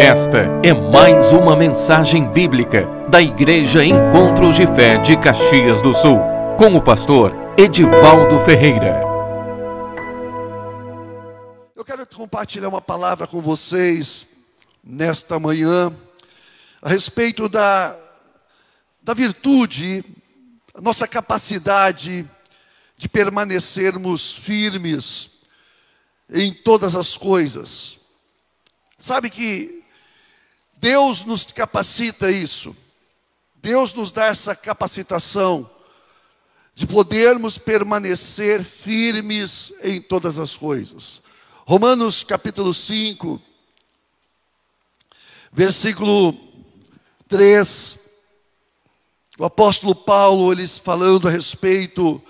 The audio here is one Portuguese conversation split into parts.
Esta é mais uma mensagem bíblica da Igreja Encontros de Fé de Caxias do Sul, com o pastor Edivaldo Ferreira. Eu quero compartilhar uma palavra com vocês nesta manhã a respeito da, da virtude, a nossa capacidade de permanecermos firmes em todas as coisas. Sabe que Deus nos capacita isso. Deus nos dá essa capacitação de podermos permanecer firmes em todas as coisas. Romanos capítulo 5, versículo 3, o apóstolo Paulo, eles falando a respeito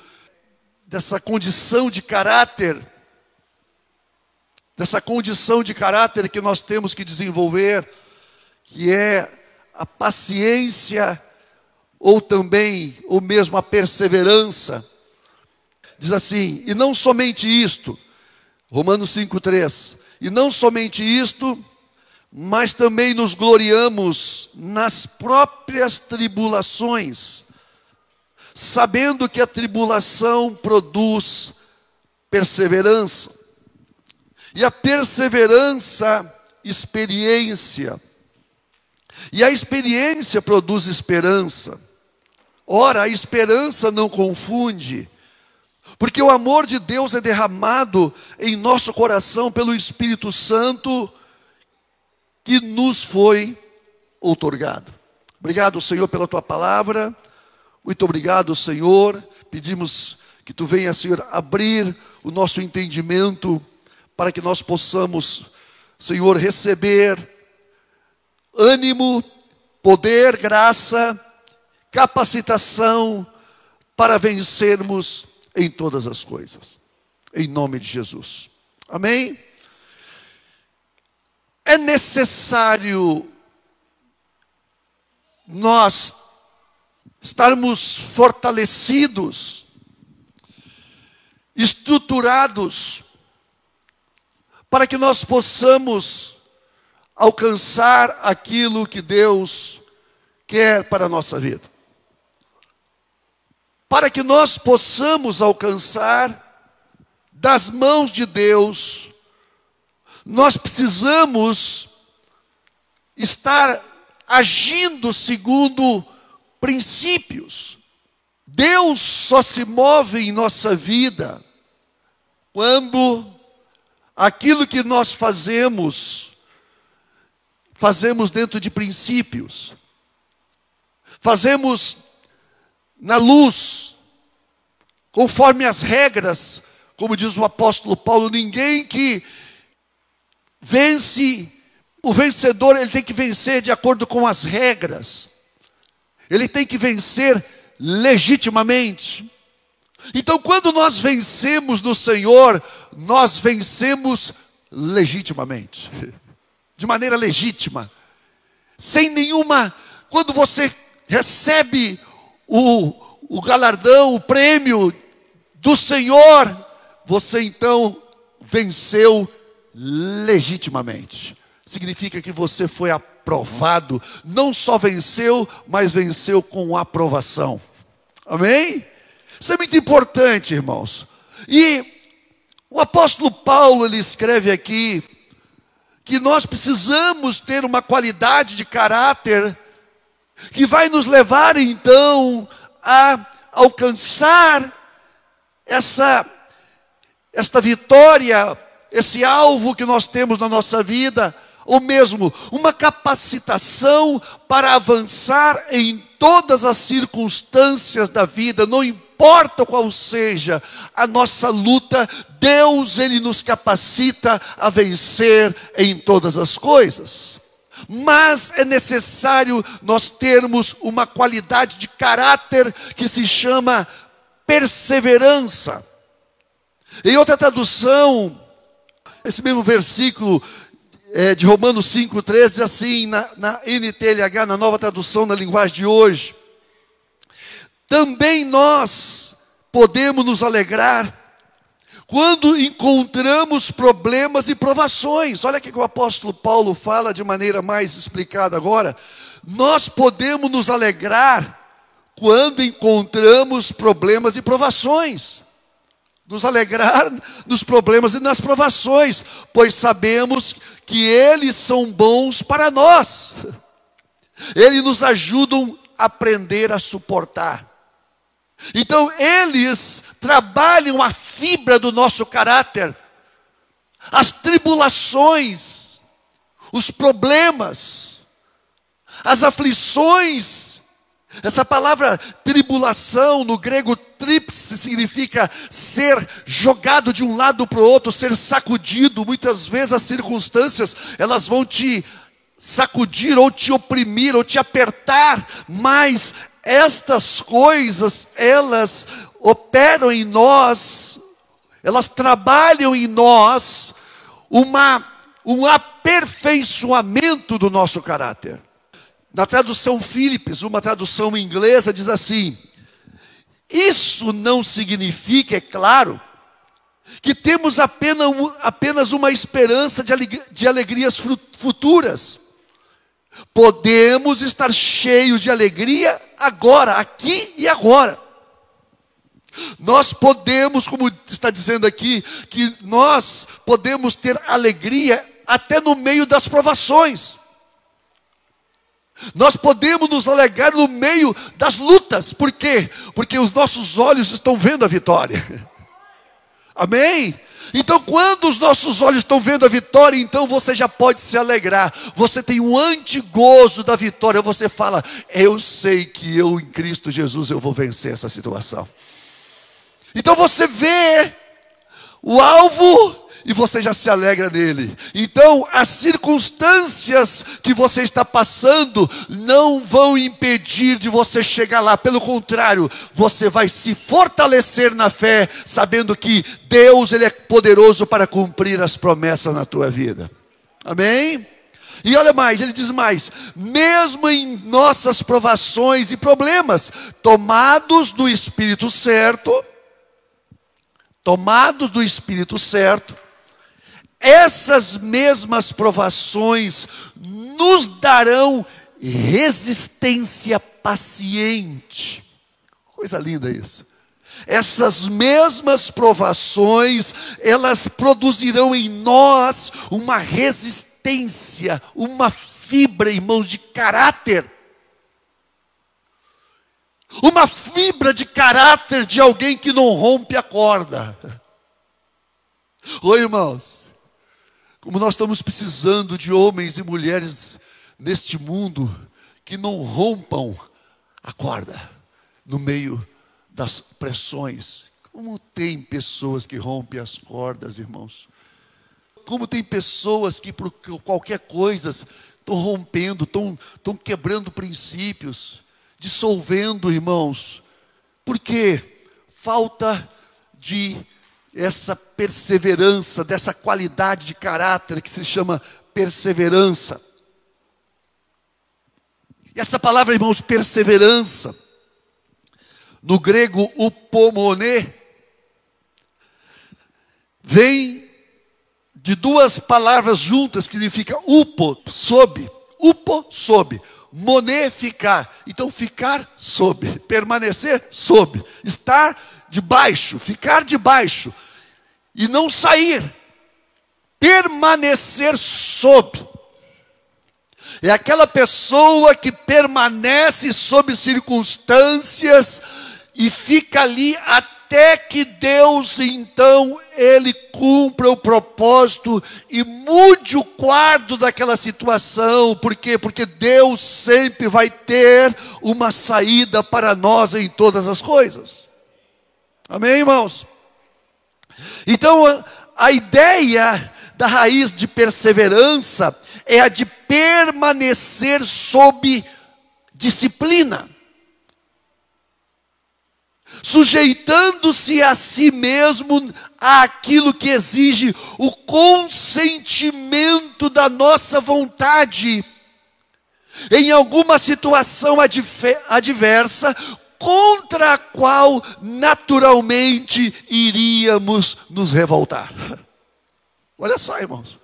dessa condição de caráter dessa condição de caráter que nós temos que desenvolver, que é a paciência ou também ou mesmo a perseverança. Diz assim: "E não somente isto", Romanos 5:3, "E não somente isto, mas também nos gloriamos nas próprias tribulações, sabendo que a tribulação produz perseverança, e a perseverança, experiência. E a experiência produz esperança. Ora, a esperança não confunde, porque o amor de Deus é derramado em nosso coração pelo Espírito Santo que nos foi outorgado. Obrigado, Senhor, pela tua palavra. Muito obrigado, Senhor. Pedimos que tu venha, Senhor, abrir o nosso entendimento para que nós possamos, Senhor, receber ânimo, poder, graça, capacitação para vencermos em todas as coisas. Em nome de Jesus. Amém? É necessário nós estarmos fortalecidos, estruturados, para que nós possamos alcançar aquilo que Deus quer para a nossa vida. Para que nós possamos alcançar das mãos de Deus, nós precisamos estar agindo segundo princípios. Deus só se move em nossa vida quando aquilo que nós fazemos, fazemos dentro de princípios, fazemos na luz, conforme as regras, como diz o apóstolo Paulo, ninguém que vence, o vencedor, ele tem que vencer de acordo com as regras, ele tem que vencer legitimamente. Então, quando nós vencemos no Senhor, nós vencemos legitimamente, de maneira legítima, sem nenhuma. Quando você recebe o, o galardão, o prêmio do Senhor, você então venceu legitimamente. Significa que você foi aprovado, não só venceu, mas venceu com aprovação. Amém? Isso é muito importante, irmãos. E o apóstolo Paulo ele escreve aqui que nós precisamos ter uma qualidade de caráter que vai nos levar então a alcançar essa esta vitória, esse alvo que nós temos na nossa vida, ou mesmo uma capacitação para avançar em todas as circunstâncias da vida, não importa importa qual seja a nossa luta, Deus ele nos capacita a vencer em todas as coisas. Mas é necessário nós termos uma qualidade de caráter que se chama perseverança. Em outra tradução, esse mesmo versículo é, de Romanos 5,13 diz assim, na, na NTLH, na nova tradução na linguagem de hoje: também nós podemos nos alegrar quando encontramos problemas e provações. Olha o que o apóstolo Paulo fala de maneira mais explicada agora. Nós podemos nos alegrar quando encontramos problemas e provações. Nos alegrar nos problemas e nas provações, pois sabemos que eles são bons para nós. Eles nos ajudam a aprender a suportar. Então, eles trabalham a fibra do nosso caráter, as tribulações, os problemas, as aflições. Essa palavra tribulação no grego tripse significa ser jogado de um lado para o outro, ser sacudido. Muitas vezes as circunstâncias elas vão te sacudir ou te oprimir ou te apertar, mas estas coisas, elas operam em nós, elas trabalham em nós uma, um aperfeiçoamento do nosso caráter. Na tradução Philips, uma tradução inglesa, diz assim: Isso não significa, é claro, que temos apenas, apenas uma esperança de, aleg de alegrias futuras. Podemos estar cheios de alegria agora, aqui e agora. Nós podemos, como está dizendo aqui, que nós podemos ter alegria até no meio das provações. Nós podemos nos alegrar no meio das lutas, por quê? Porque os nossos olhos estão vendo a vitória. Amém? Então, quando os nossos olhos estão vendo a vitória, então você já pode se alegrar. Você tem um antigozo da vitória. Você fala: Eu sei que eu em Cristo Jesus eu vou vencer essa situação. Então você vê o alvo e você já se alegra nele. Então, as circunstâncias que você está passando não vão impedir de você chegar lá, pelo contrário, você vai se fortalecer na fé, sabendo que Deus ele é poderoso para cumprir as promessas na tua vida. Amém? E olha mais, ele diz mais: mesmo em nossas provações e problemas, tomados do Espírito certo, tomados do Espírito certo, essas mesmas provações nos darão resistência paciente. Coisa linda isso. Essas mesmas provações, elas produzirão em nós uma resistência, uma fibra, irmãos, de caráter. Uma fibra de caráter de alguém que não rompe a corda. Oi, irmãos. Como nós estamos precisando de homens e mulheres neste mundo que não rompam a corda no meio das pressões. Como tem pessoas que rompem as cordas, irmãos? Como tem pessoas que por qualquer coisa estão rompendo, estão, estão quebrando princípios, dissolvendo, irmãos. Por quê? Falta de essa perseverança, dessa qualidade de caráter que se chama perseverança. E essa palavra, irmãos, perseverança, no grego upomone, vem de duas palavras juntas que significa upo, sob, upo, sob, moné, ficar. Então, ficar sob, permanecer sob, estar debaixo, ficar debaixo e não sair, permanecer sob. É aquela pessoa que permanece sob circunstâncias e fica ali até que Deus então ele cumpra o propósito e mude o quadro daquela situação. Por quê? Porque Deus sempre vai ter uma saída para nós em todas as coisas. Amém, irmãos? Então, a ideia da raiz de perseverança é a de permanecer sob disciplina, sujeitando-se a si mesmo àquilo que exige o consentimento da nossa vontade. Em alguma situação adversa, contra a qual naturalmente iríamos nos revoltar. Olha só, irmãos.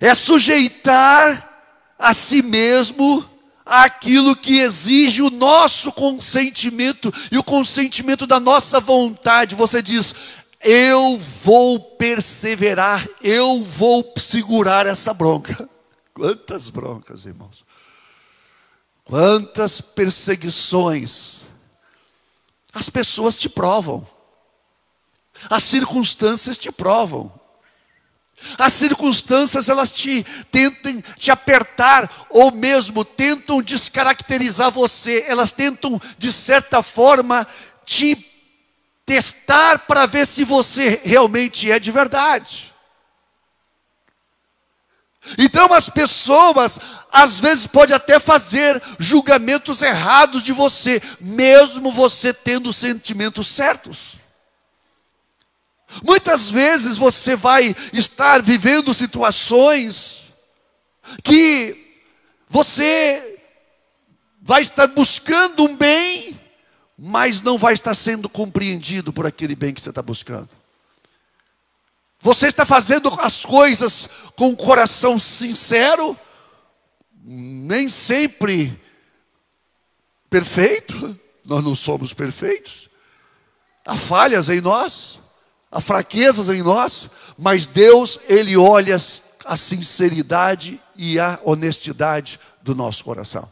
É sujeitar a si mesmo aquilo que exige o nosso consentimento e o consentimento da nossa vontade. Você diz: eu vou perseverar, eu vou segurar essa bronca. Quantas broncas, irmãos. Quantas perseguições. As pessoas te provam. As circunstâncias te provam. As circunstâncias elas te tentam te apertar ou mesmo tentam descaracterizar você. Elas tentam de certa forma te testar para ver se você realmente é de verdade. Então as pessoas às vezes pode até fazer julgamentos errados de você, mesmo você tendo os sentimentos certos. Muitas vezes você vai estar vivendo situações que você vai estar buscando um bem, mas não vai estar sendo compreendido por aquele bem que você está buscando. Você está fazendo as coisas com o coração sincero, nem sempre perfeito, nós não somos perfeitos, há falhas em nós há fraquezas em nós, mas Deus, Ele olha a sinceridade e a honestidade do nosso coração.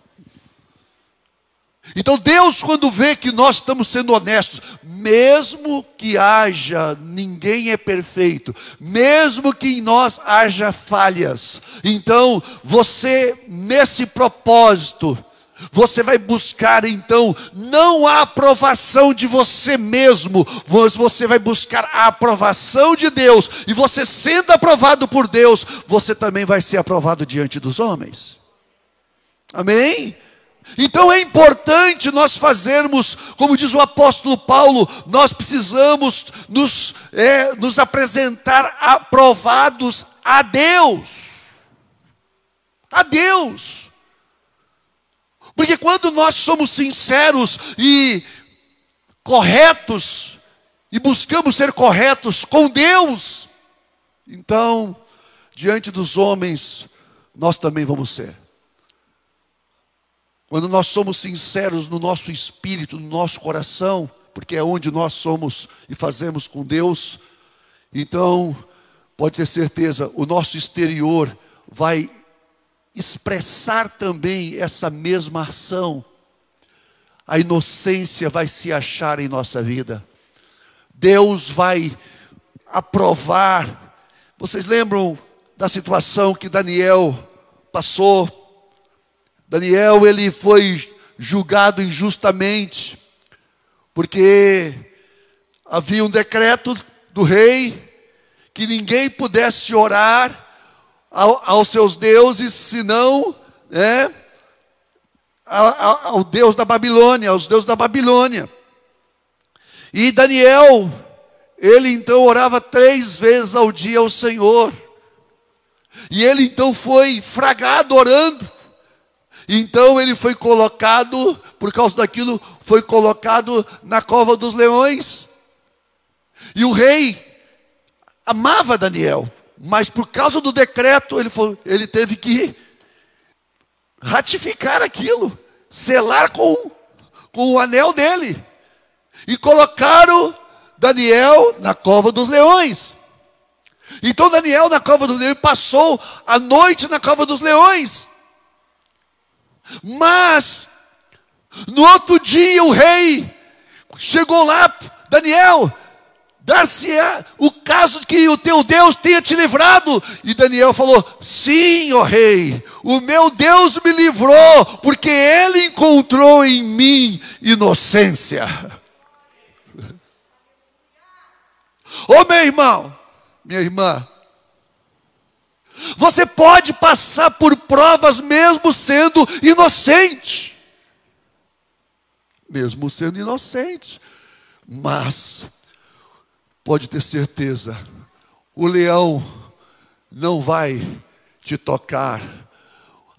Então Deus, quando vê que nós estamos sendo honestos, mesmo que haja, ninguém é perfeito, mesmo que em nós haja falhas, então você, nesse propósito, você vai buscar então não a aprovação de você mesmo, mas você vai buscar a aprovação de Deus. E você sendo aprovado por Deus, você também vai ser aprovado diante dos homens. Amém? Então é importante nós fazermos, como diz o apóstolo Paulo, nós precisamos nos, é, nos apresentar aprovados a Deus. A Deus. Porque quando nós somos sinceros e corretos, e buscamos ser corretos com Deus, então, diante dos homens, nós também vamos ser. Quando nós somos sinceros no nosso espírito, no nosso coração, porque é onde nós somos e fazemos com Deus, então, pode ter certeza, o nosso exterior vai expressar também essa mesma ação, a inocência vai se achar em nossa vida. Deus vai aprovar. Vocês lembram da situação que Daniel passou? Daniel ele foi julgado injustamente, porque havia um decreto do rei que ninguém pudesse orar ao, aos seus deuses, senão né, ao, ao Deus da Babilônia, aos deuses da Babilônia. E Daniel, ele então orava três vezes ao dia ao Senhor. E ele então foi fragado orando. Então ele foi colocado, por causa daquilo, foi colocado na cova dos leões. E o rei amava Daniel, mas por causa do decreto, ele, foi, ele teve que ratificar aquilo, selar com, com o anel dele. E colocaram Daniel na cova dos leões. Então Daniel na cova dos leões passou a noite na cova dos leões. Mas no outro dia o rei chegou lá, Daniel, dar-se-á o caso de que o teu Deus tenha te livrado. E Daniel falou: Sim, ó rei, o meu Deus me livrou, porque ele encontrou em mim inocência. Ô oh, meu irmão, minha irmã, você pode passar por provas mesmo sendo inocente. Mesmo sendo inocente. Mas pode ter certeza, o leão não vai te tocar,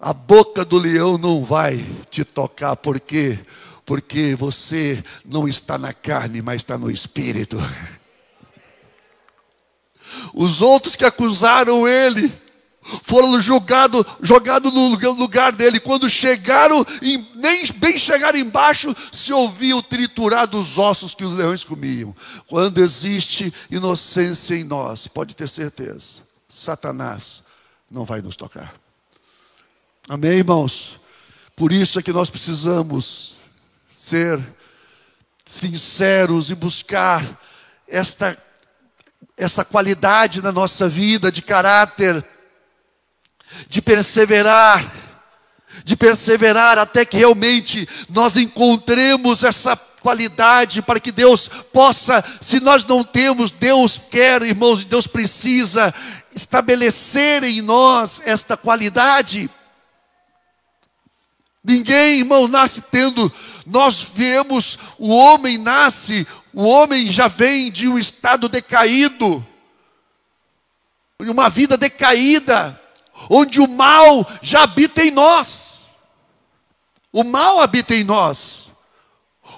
a boca do leão não vai te tocar, por quê? Porque você não está na carne, mas está no espírito. Os outros que acusaram ele foram julgados jogado no lugar dele. Quando chegaram, nem bem chegaram embaixo, se ouvia o triturar dos ossos que os leões comiam. Quando existe inocência em nós, pode ter certeza, Satanás não vai nos tocar. Amém, irmãos? Por isso é que nós precisamos ser sinceros e buscar esta, essa qualidade na nossa vida de caráter de perseverar, de perseverar até que realmente nós encontremos essa qualidade para que Deus possa, se nós não temos, Deus quer, irmãos, Deus precisa estabelecer em nós esta qualidade. Ninguém, irmão, nasce tendo, nós vemos, o homem nasce, o homem já vem de um estado decaído, uma vida decaída onde o mal já habita em nós. O mal habita em nós.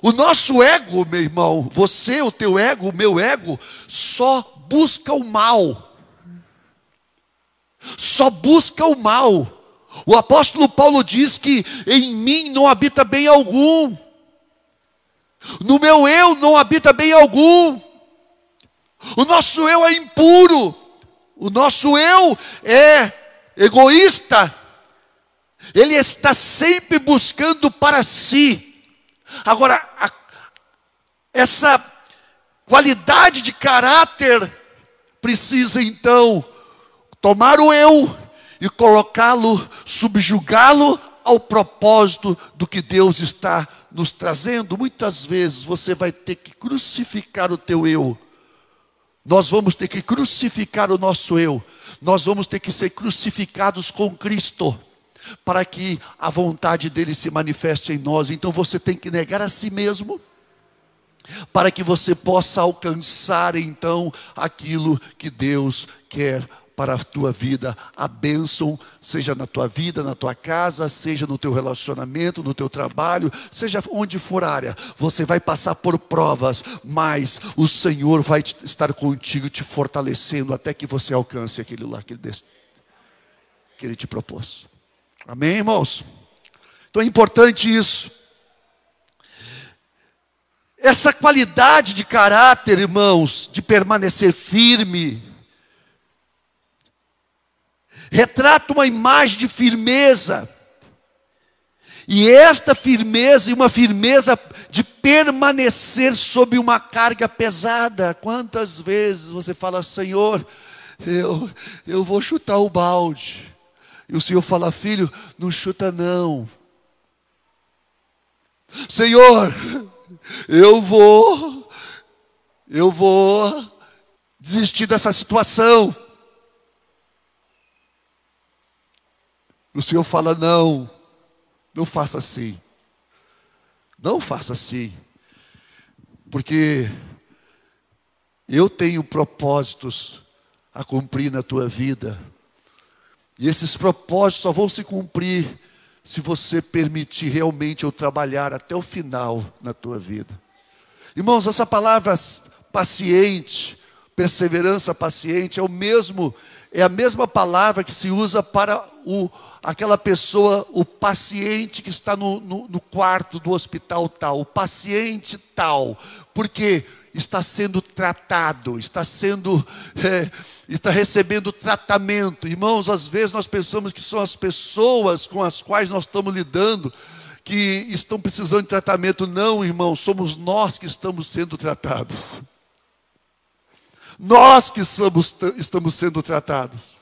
O nosso ego, meu irmão, você, o teu ego, o meu ego, só busca o mal. Só busca o mal. O apóstolo Paulo diz que em mim não habita bem algum. No meu eu não habita bem algum. O nosso eu é impuro. O nosso eu é egoísta, ele está sempre buscando para si. Agora, a, essa qualidade de caráter precisa então tomar o eu e colocá-lo, subjugá-lo ao propósito do que Deus está nos trazendo. Muitas vezes você vai ter que crucificar o teu eu. Nós vamos ter que crucificar o nosso eu nós vamos ter que ser crucificados com Cristo para que a vontade dele se manifeste em nós. Então você tem que negar a si mesmo para que você possa alcançar então aquilo que Deus quer para a tua vida, a bênção, seja na tua vida, na tua casa, seja no teu relacionamento, no teu trabalho, seja onde for área, você vai passar por provas, mas o Senhor vai estar contigo, te fortalecendo até que você alcance aquilo lá que Ele, que ele te propôs. Amém, irmãos? Então é importante isso. Essa qualidade de caráter, irmãos, de permanecer firme, retrata uma imagem de firmeza. E esta firmeza, e uma firmeza de permanecer sob uma carga pesada. Quantas vezes você fala, Senhor, eu, eu vou chutar o balde. E o Senhor fala, filho, não chuta não. Senhor, eu vou, eu vou desistir dessa situação. O Senhor fala: não, não faça assim. Não faça assim. Porque eu tenho propósitos a cumprir na tua vida. E esses propósitos só vão se cumprir se você permitir realmente eu trabalhar até o final na tua vida. Irmãos, essa palavra paciente, perseverança paciente, é o mesmo, é a mesma palavra que se usa para o, aquela pessoa, o paciente que está no, no, no quarto do hospital tal, o paciente tal, porque está sendo tratado, está sendo, é, está recebendo tratamento. Irmãos, às vezes nós pensamos que são as pessoas com as quais nós estamos lidando que estão precisando de tratamento. Não, irmão, somos nós que estamos sendo tratados. Nós que somos, estamos sendo tratados.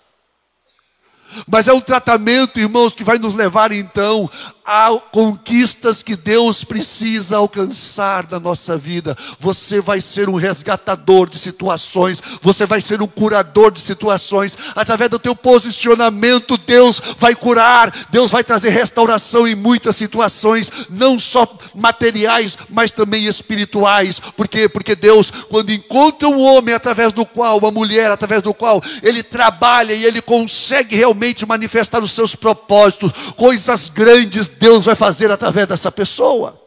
Mas é um tratamento, irmãos, que vai nos levar então a conquistas que Deus precisa alcançar na nossa vida. Você vai ser um resgatador de situações, você vai ser um curador de situações. Através do teu posicionamento, Deus vai curar, Deus vai trazer restauração em muitas situações, não só materiais, mas também espirituais. Por quê? Porque Deus, quando encontra um homem através do qual, uma mulher através do qual ele trabalha e ele consegue realmente manifestar os seus propósitos, coisas grandes Deus vai fazer através dessa pessoa.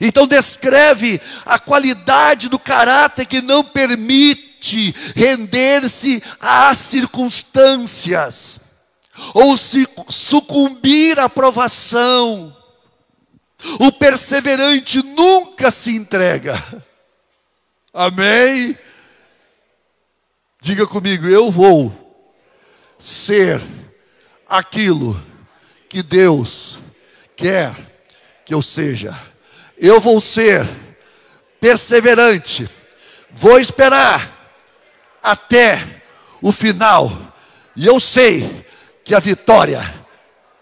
Então descreve a qualidade do caráter que não permite render-se às circunstâncias ou se sucumbir à provação. O perseverante nunca se entrega. Amém? Diga comigo, eu vou ser aquilo que Deus quer que eu seja. Eu vou ser perseverante, vou esperar até o final, e eu sei que a vitória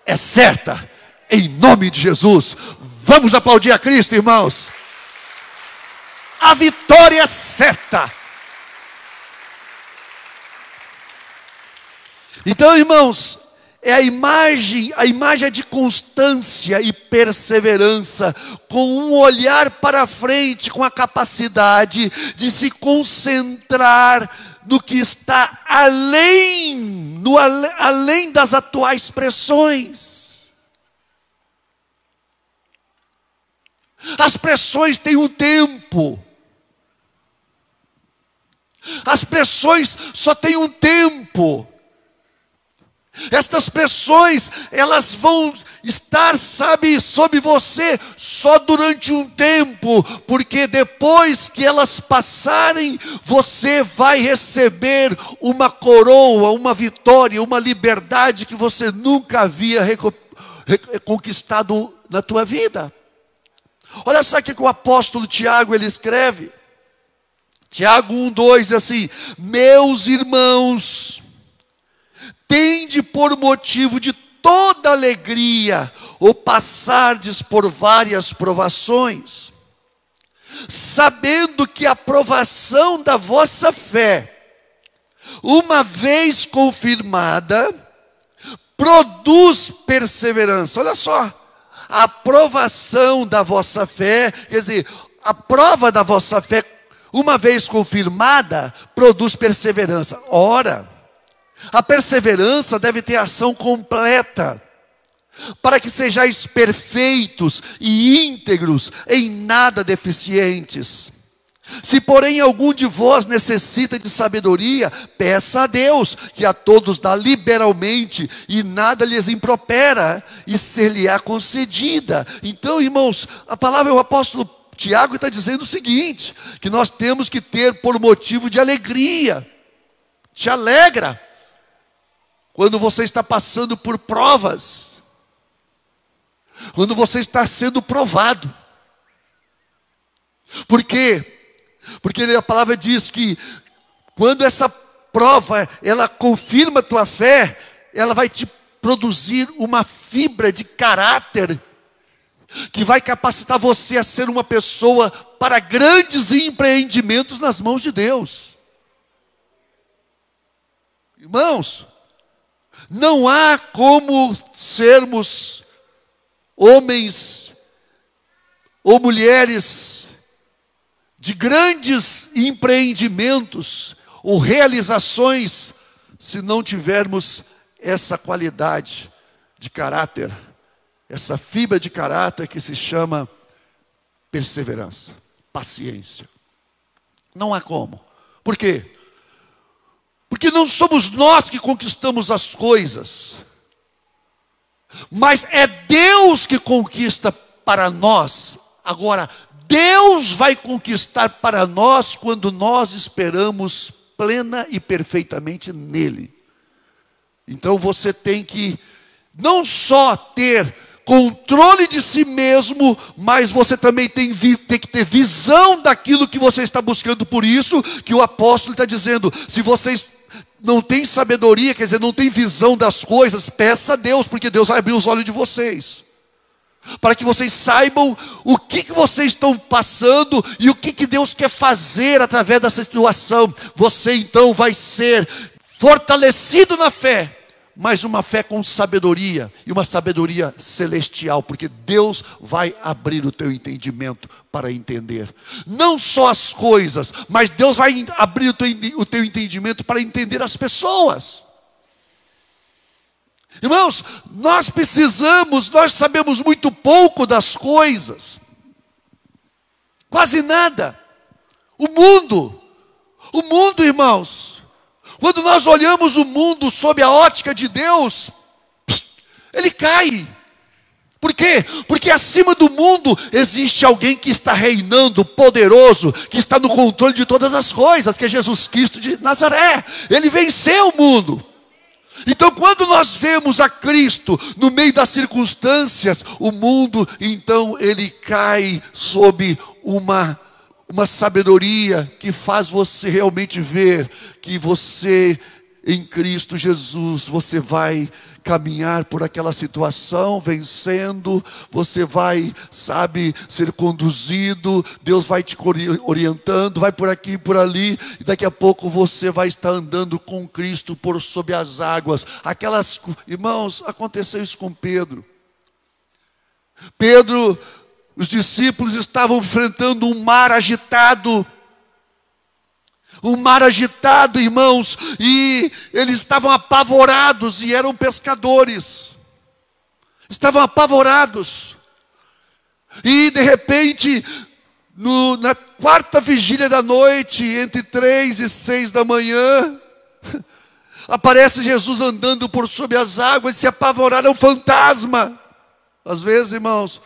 é certa, em nome de Jesus. Vamos aplaudir a Cristo, irmãos. A vitória é certa. Então, irmãos, é a imagem, a imagem é de constância e perseverança, com um olhar para frente, com a capacidade de se concentrar no que está além, no, além das atuais pressões. As pressões têm um tempo. As pressões só têm um tempo. Estas pressões, elas vão estar, sabe, sobre você só durante um tempo, porque depois que elas passarem, você vai receber uma coroa, uma vitória, uma liberdade que você nunca havia conquistado na tua vida. Olha só o que o apóstolo Tiago ele escreve. Tiago 1:2 assim: Meus irmãos, tende por motivo de toda alegria ou passardes por várias provações, sabendo que a provação da vossa fé, uma vez confirmada, produz perseverança. Olha só, a provação da vossa fé, quer dizer, a prova da vossa fé, uma vez confirmada, produz perseverança. Ora, a perseverança deve ter ação completa, para que sejais perfeitos e íntegros, em nada deficientes. Se, porém, algum de vós necessita de sabedoria, peça a Deus, que a todos dá liberalmente, e nada lhes impropera, e ser-lhe-á concedida. Então, irmãos, a palavra, o apóstolo Tiago está dizendo o seguinte: que nós temos que ter por motivo de alegria, te alegra, quando você está passando por provas, quando você está sendo provado. Por quê? Porque a palavra diz que quando essa prova ela confirma a tua fé, ela vai te produzir uma fibra de caráter que vai capacitar você a ser uma pessoa para grandes empreendimentos nas mãos de Deus. Irmãos, não há como sermos homens ou mulheres de grandes empreendimentos ou realizações se não tivermos essa qualidade de caráter, essa fibra de caráter que se chama perseverança, paciência. Não há como. Por quê? Porque não somos nós que conquistamos as coisas, mas é Deus que conquista para nós. Agora, Deus vai conquistar para nós quando nós esperamos plena e perfeitamente nele. Então você tem que não só ter controle de si mesmo, mas você também tem, tem, que ter visão daquilo que você está buscando. Por isso que o apóstolo está dizendo: se vocês não tem sabedoria, quer dizer, não tem visão das coisas, peça a Deus, porque Deus vai abrir os olhos de vocês. Para que vocês saibam o que, que vocês estão passando e o que, que Deus quer fazer através dessa situação. Você então vai ser fortalecido na fé, mas uma fé com sabedoria e uma sabedoria celestial, porque Deus vai abrir o teu entendimento para entender. Não só as coisas, mas Deus vai abrir o teu, o teu entendimento para entender as pessoas. Irmãos, nós precisamos, nós sabemos muito pouco das coisas. Quase nada. O mundo, o mundo, irmãos, quando nós olhamos o mundo sob a ótica de Deus, ele cai. Por quê? Porque acima do mundo existe alguém que está reinando, poderoso, que está no controle de todas as coisas, que é Jesus Cristo de Nazaré. Ele venceu o mundo. Então, quando nós vemos a Cristo no meio das circunstâncias, o mundo, então, ele cai sob uma, uma sabedoria que faz você realmente ver que você, em Cristo Jesus, você vai caminhar por aquela situação, vencendo, você vai, sabe, ser conduzido, Deus vai te orientando, vai por aqui, por ali, e daqui a pouco você vai estar andando com Cristo por sob as águas. Aquelas, irmãos, aconteceu isso com Pedro. Pedro, os discípulos estavam enfrentando um mar agitado, um mar agitado, irmãos, e eles estavam apavorados e eram pescadores. Estavam apavorados. E de repente, no, na quarta vigília da noite, entre três e seis da manhã, aparece Jesus andando por sobre as águas e se apavoraram, é um fantasma. Às vezes, irmãos,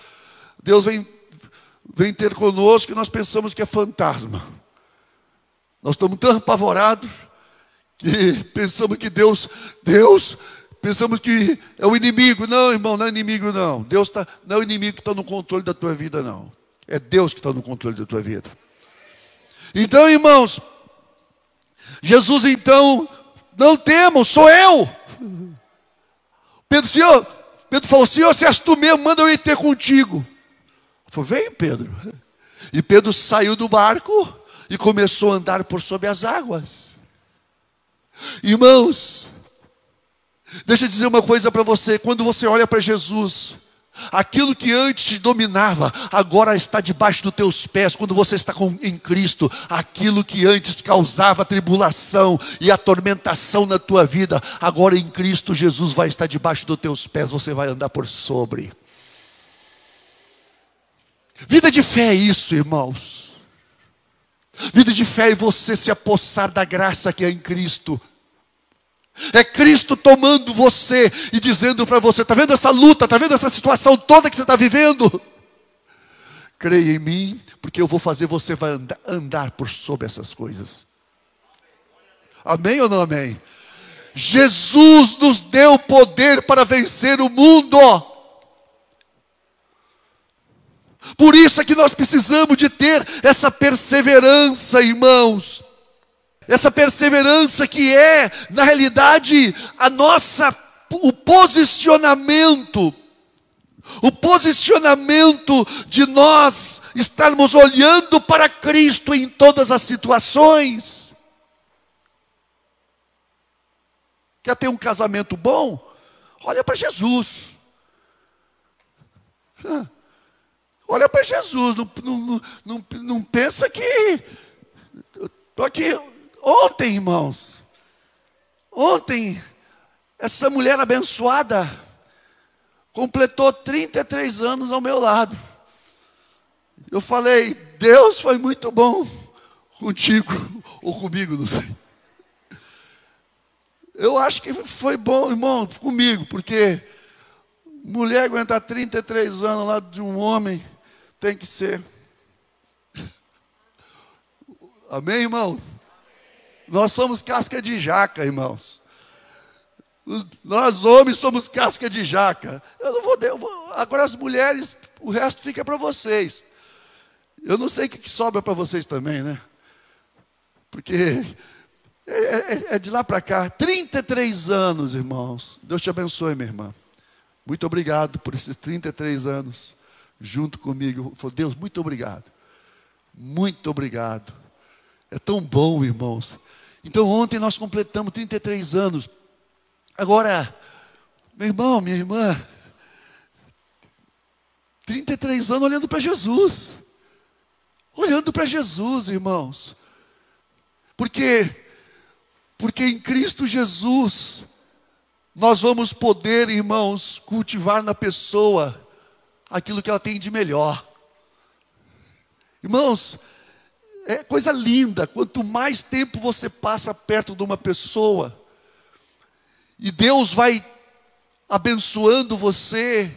Deus vem, vem ter conosco e nós pensamos que é fantasma. Nós estamos tão apavorados que pensamos que Deus, Deus, pensamos que é o inimigo. Não, irmão, não é inimigo, não. Deus tá, não é o inimigo que está no controle da tua vida, não. É Deus que está no controle da tua vida. Então, irmãos, Jesus então, não temos, sou eu. Pedro, Senhor, Pedro falou, Senhor, se és tu mesmo, manda eu ir ter contigo. Falei, vem, Pedro. E Pedro saiu do barco e começou a andar por sobre as águas. Irmãos, deixa eu dizer uma coisa para você: quando você olha para Jesus, Aquilo que antes te dominava, agora está debaixo dos teus pés, quando você está com, em Cristo. Aquilo que antes causava tribulação e atormentação na tua vida, agora em Cristo Jesus vai estar debaixo dos teus pés, você vai andar por sobre. Vida de fé é isso, irmãos. Vida de fé é você se apossar da graça que é em Cristo. É Cristo tomando você e dizendo para você: está vendo essa luta, está vendo essa situação toda que você está vivendo? Creia em mim, porque eu vou fazer você vai andar, andar por sobre essas coisas. Amém ou não amém? Jesus nos deu poder para vencer o mundo. Por isso é que nós precisamos de ter essa perseverança, irmãos. Essa perseverança que é, na realidade, a nossa o posicionamento o posicionamento de nós estarmos olhando para Cristo em todas as situações. Quer ter um casamento bom? Olha para Jesus. Olha para Jesus, não, não, não, não pensa que. Estou aqui ontem, irmãos. Ontem, essa mulher abençoada completou 33 anos ao meu lado. Eu falei, Deus foi muito bom contigo, ou comigo, não sei. Eu acho que foi bom, irmão, comigo, porque mulher aguentar 33 anos ao lado de um homem tem que ser. Amém, irmãos? Nós somos casca de jaca, irmãos. Nós homens somos casca de jaca. Eu não vou, eu vou agora as mulheres, o resto fica para vocês. Eu não sei o que sobra para vocês também, né? Porque é, é, é de lá para cá, 33 anos, irmãos. Deus te abençoe, minha irmã. Muito obrigado por esses 33 anos junto comigo. Falei, Deus, muito obrigado. Muito obrigado. É tão bom, irmãos. Então, ontem nós completamos 33 anos. Agora, meu irmão, minha irmã, 33 anos olhando para Jesus. Olhando para Jesus, irmãos. Porque porque em Cristo Jesus nós vamos poder, irmãos, cultivar na pessoa aquilo que ela tem de melhor. Irmãos, é coisa linda. Quanto mais tempo você passa perto de uma pessoa, e Deus vai abençoando você,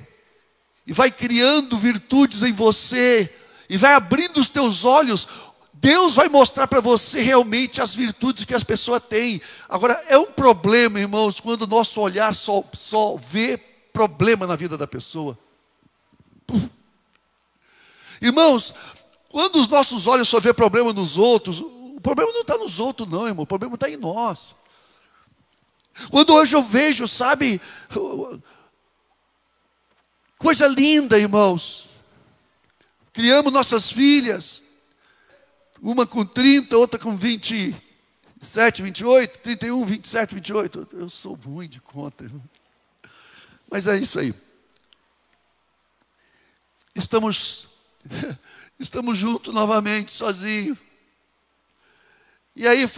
e vai criando virtudes em você, e vai abrindo os teus olhos, Deus vai mostrar para você realmente as virtudes que as pessoas têm. Agora, é um problema, irmãos, quando o nosso olhar só, só vê problema na vida da pessoa. Irmãos, quando os nossos olhos só vê problema nos outros, o problema não está nos outros, não, irmão, o problema está em nós. Quando hoje eu vejo, sabe, coisa linda, irmãos. Criamos nossas filhas, uma com 30, outra com 27, 28, 31, 27, 28. Eu sou ruim de conta, irmão. Mas é isso aí. Estamos estamos juntos novamente, sozinhos. E aí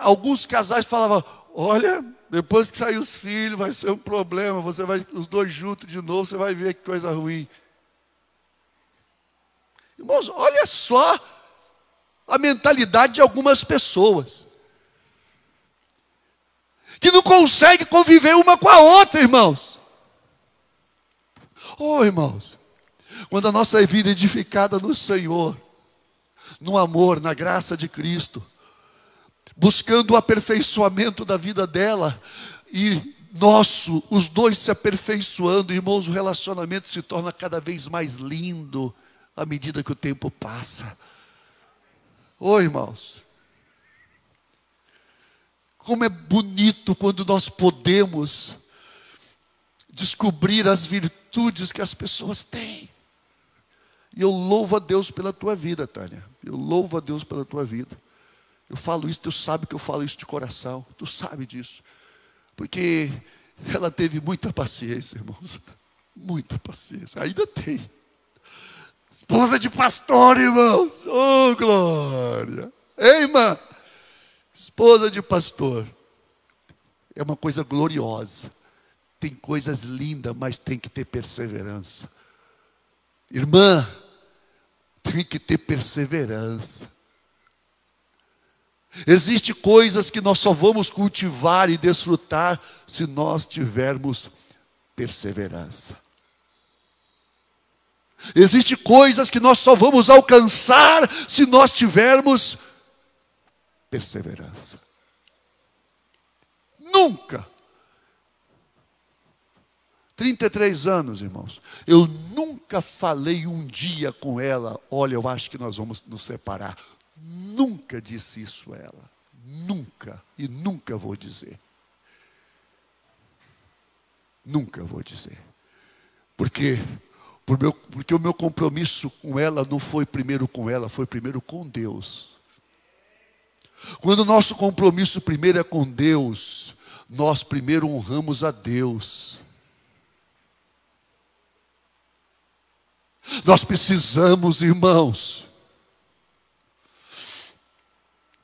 alguns casais falavam: olha, depois que sair os filhos, vai ser um problema. Você vai, os dois juntos de novo, você vai ver que coisa ruim. Irmãos, olha só a mentalidade de algumas pessoas. Que não conseguem conviver uma com a outra, irmãos. Oh, irmãos, quando a nossa vida é edificada no Senhor, no amor, na graça de Cristo, buscando o aperfeiçoamento da vida dela e nosso, os dois se aperfeiçoando, irmãos, o relacionamento se torna cada vez mais lindo à medida que o tempo passa. Oi, irmãos. Como é bonito quando nós podemos descobrir as virtudes que as pessoas têm. E eu louvo a Deus pela tua vida, Tânia. Eu louvo a Deus pela tua vida. Eu falo isso, tu sabe que eu falo isso de coração. Tu sabe disso. Porque ela teve muita paciência, irmãos. Muita paciência. Ainda tem. Esposa de pastor, irmãos. Oh, glória. Ei, irmã. Esposa de pastor. É uma coisa gloriosa. Tem coisas lindas, mas tem que ter perseverança. Irmã, tem que ter perseverança. Existem coisas que nós só vamos cultivar e desfrutar se nós tivermos perseverança. Existem coisas que nós só vamos alcançar se nós tivermos perseverança. Nunca 33 anos, irmãos. Eu nunca falei um dia com ela, olha, eu acho que nós vamos nos separar. Nunca disse isso a ela. Nunca. E nunca vou dizer. Nunca vou dizer. Porque, por meu, porque o meu compromisso com ela não foi primeiro com ela, foi primeiro com Deus. Quando o nosso compromisso primeiro é com Deus, nós primeiro honramos a Deus. Nós precisamos, irmãos,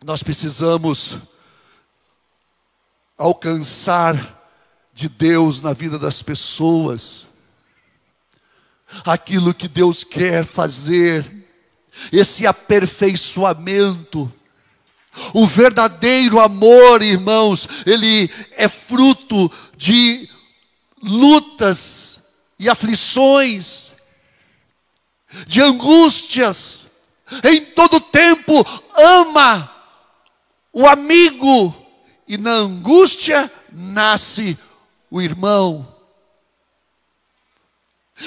nós precisamos alcançar de Deus na vida das pessoas aquilo que Deus quer fazer, esse aperfeiçoamento. O verdadeiro amor, irmãos, ele é fruto de lutas e aflições, de angústias, em todo tempo ama o amigo, e na angústia nasce o irmão.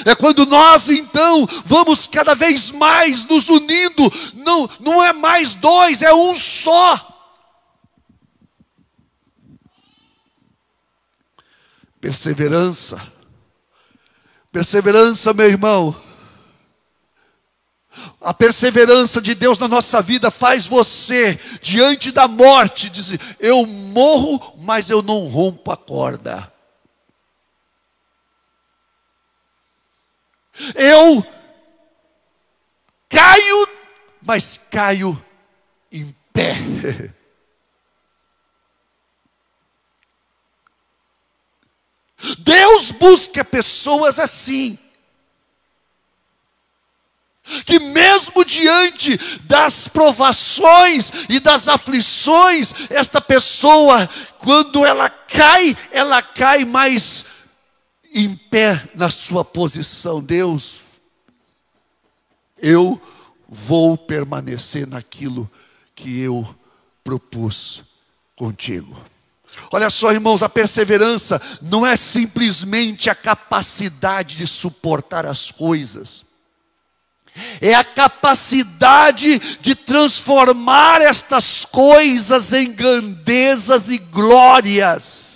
É quando nós então vamos cada vez mais nos unindo, não, não é mais dois, é um só. Perseverança, perseverança, meu irmão a perseverança de Deus na nossa vida faz você, diante da morte, dizer: Eu morro, mas eu não rompo a corda. Eu caio, mas caio em pé. Deus busca pessoas assim que mesmo diante das provações e das aflições, esta pessoa, quando ela cai, ela cai mais em pé na sua posição. Deus, eu vou permanecer naquilo que eu propus contigo. Olha só, irmãos, a perseverança não é simplesmente a capacidade de suportar as coisas, é a capacidade de transformar estas coisas em grandezas e glórias.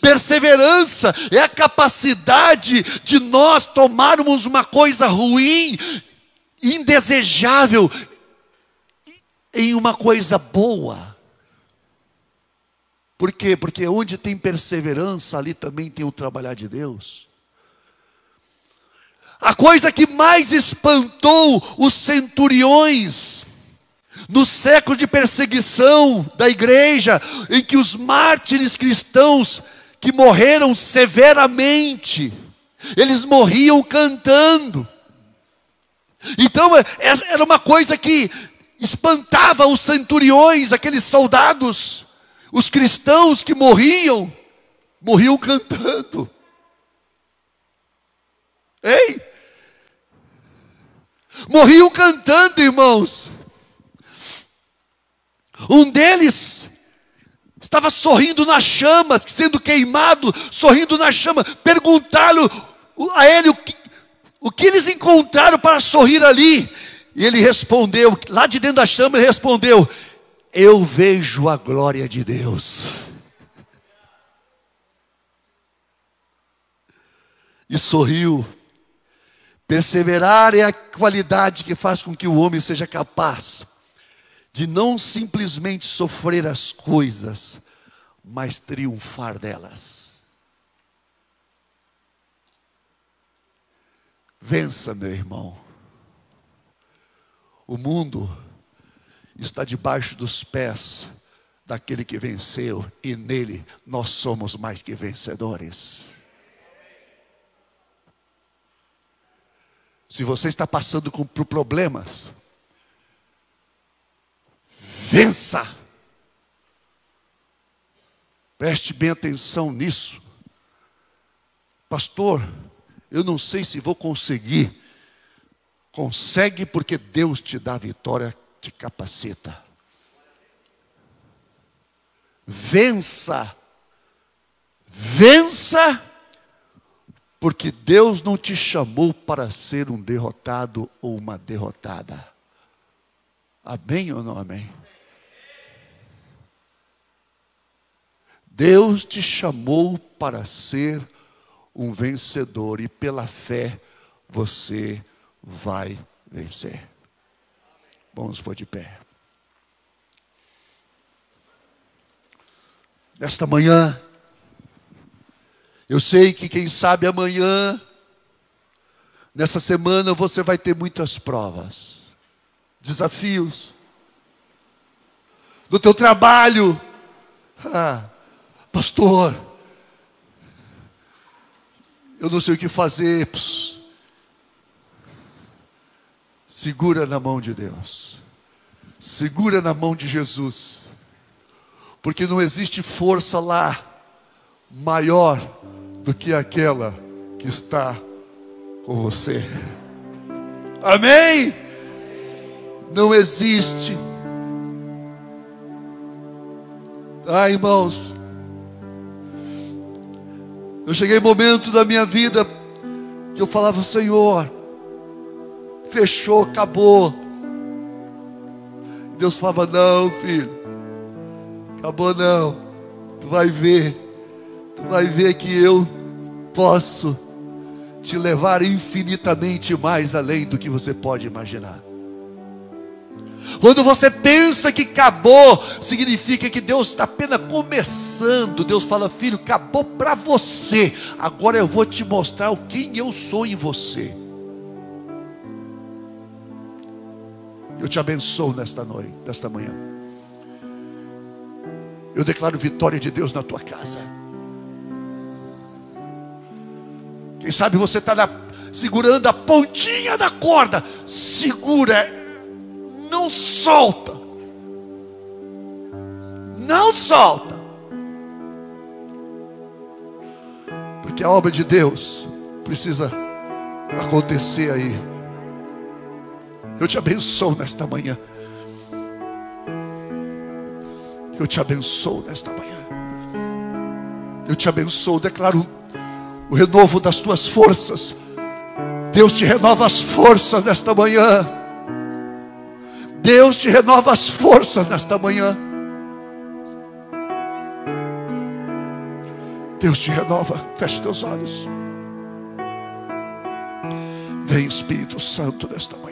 Perseverança é a capacidade de nós tomarmos uma coisa ruim, indesejável, em uma coisa boa. Por quê? Porque onde tem perseverança, ali também tem o trabalhar de Deus. A coisa que mais espantou os centuriões, no século de perseguição da igreja, em que os mártires cristãos que morreram severamente, eles morriam cantando. Então, é, era uma coisa que espantava os centuriões, aqueles soldados, os cristãos que morriam, morriam cantando. Ei! Morriam cantando, irmãos. Um deles estava sorrindo nas chamas, sendo queimado, sorrindo na chama. Perguntaram a ele o que, o que eles encontraram para sorrir ali. E ele respondeu, lá de dentro da chama, ele respondeu: Eu vejo a glória de Deus. E sorriu. Perseverar é a qualidade que faz com que o homem seja capaz de não simplesmente sofrer as coisas, mas triunfar delas. Vença, meu irmão. O mundo está debaixo dos pés daquele que venceu, e nele nós somos mais que vencedores. Se você está passando por problemas, vença. Preste bem atenção nisso. Pastor, eu não sei se vou conseguir. Consegue porque Deus te dá vitória, te capacita. Vença. Vença porque Deus não te chamou para ser um derrotado ou uma derrotada. Amém ou não amém? Deus te chamou para ser um vencedor e pela fé você vai vencer. Vamos pôr de pé. Nesta manhã, eu sei que quem sabe amanhã, nessa semana, você vai ter muitas provas, desafios, no teu trabalho. Ah, Pastor, eu não sei o que fazer. Pss. Segura na mão de Deus, segura na mão de Jesus, porque não existe força lá maior do que aquela que está com você. Amém? Não existe. Ah, irmãos, eu cheguei momento da minha vida que eu falava, Senhor, fechou, acabou. Deus falava, não, filho, acabou não. Tu vai ver, tu vai ver que eu posso te levar infinitamente mais além do que você pode imaginar. Quando você pensa que acabou, significa que Deus está apenas começando. Deus fala, filho, acabou para você. Agora eu vou te mostrar quem eu sou em você. Eu te abençoo nesta noite, nesta manhã. Eu declaro vitória de Deus na tua casa. Quem sabe você está segurando a pontinha da corda. Segura, não solta. Não solta. Porque a obra de Deus precisa acontecer aí. Eu te abençoo nesta manhã. Eu te abençoo nesta manhã. Eu te abençoo, declaro o renovo das tuas forças. Deus te renova as forças nesta manhã. Deus te renova as forças nesta manhã. Deus te renova. Feche teus olhos. Vem Espírito Santo nesta manhã.